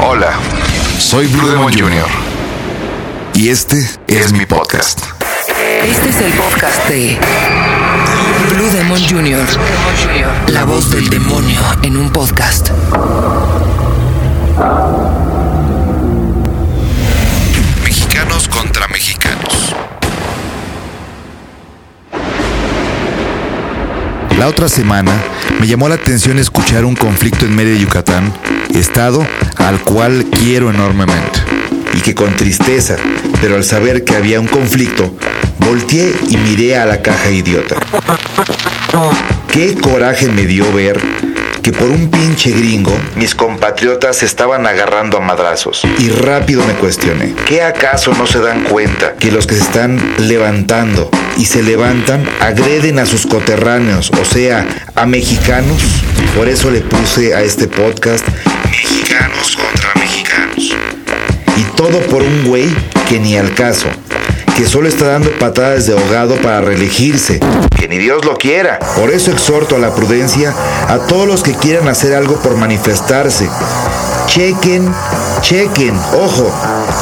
Hola, soy Blue Demon Jr. Y este es mi podcast. Este es el podcast de Blue Demon Jr. La voz del demonio en un podcast. Mexicanos contra mexicanos. La otra semana me llamó la atención escuchar un conflicto en medio de Yucatán, estado al cual quiero enormemente. Y que con tristeza, pero al saber que había un conflicto, volteé y miré a la caja idiota. Qué coraje me dio ver que por un pinche gringo mis compatriotas estaban agarrando a madrazos. Y rápido me cuestioné, ¿qué acaso no se dan cuenta que los que se están levantando y se levantan agreden a sus coterráneos, o sea, a mexicanos? Por eso le puse a este podcast Mexicanos contra Mexicanos. Y todo por un güey que ni al caso que solo está dando patadas de ahogado para reelegirse. Que ni Dios lo quiera. Por eso exhorto a la prudencia a todos los que quieran hacer algo por manifestarse. Chequen, chequen, ojo,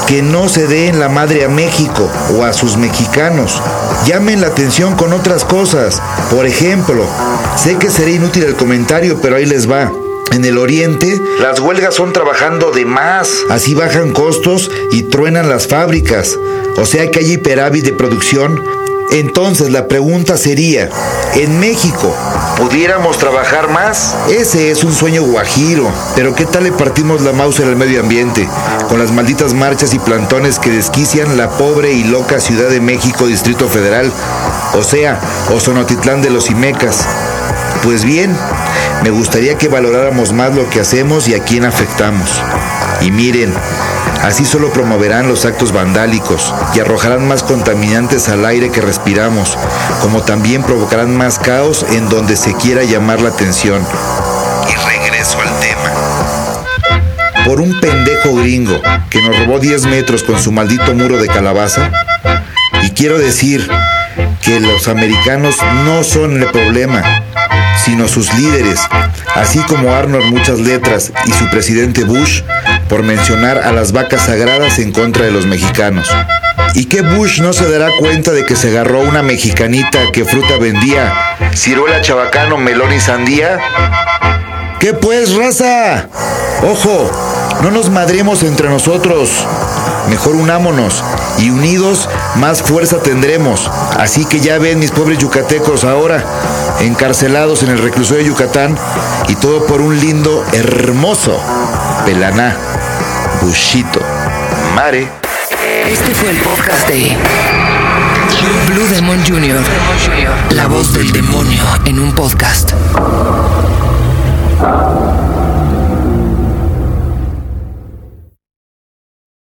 que no se den la madre a México o a sus mexicanos. Llamen la atención con otras cosas. Por ejemplo, sé que será inútil el comentario, pero ahí les va. En el oriente, las huelgas son trabajando de más. Así bajan costos y truenan las fábricas. O sea que hay hiperávit de producción. Entonces la pregunta sería, ¿en México pudiéramos trabajar más? Ese es un sueño guajiro. Pero ¿qué tal le partimos la mouse al medio ambiente? Con las malditas marchas y plantones que desquician la pobre y loca Ciudad de México, Distrito Federal. O sea, Ozonotitlán de los Imecas. Pues bien, me gustaría que valoráramos más lo que hacemos y a quién afectamos. Y miren, así solo promoverán los actos vandálicos y arrojarán más contaminantes al aire que respiramos, como también provocarán más caos en donde se quiera llamar la atención. Y regreso al tema. Por un pendejo gringo que nos robó 10 metros con su maldito muro de calabaza. Y quiero decir que los americanos no son el problema, sino sus líderes, así como Arnold muchas letras y su presidente Bush, por mencionar a las vacas sagradas en contra de los mexicanos. ¿Y qué Bush no se dará cuenta de que se agarró una mexicanita que fruta vendía? ¿Ciruela, chabacano, melón y sandía? ¿Qué pues, raza? Ojo, no nos madremos entre nosotros. Mejor unámonos y unidos más fuerza tendremos. Así que ya ven mis pobres yucatecos ahora encarcelados en el reclusorio de Yucatán y todo por un lindo, hermoso Pelaná, Bushito, Mare. Este fue el podcast de Blue Demon Jr. La voz del demonio en un podcast.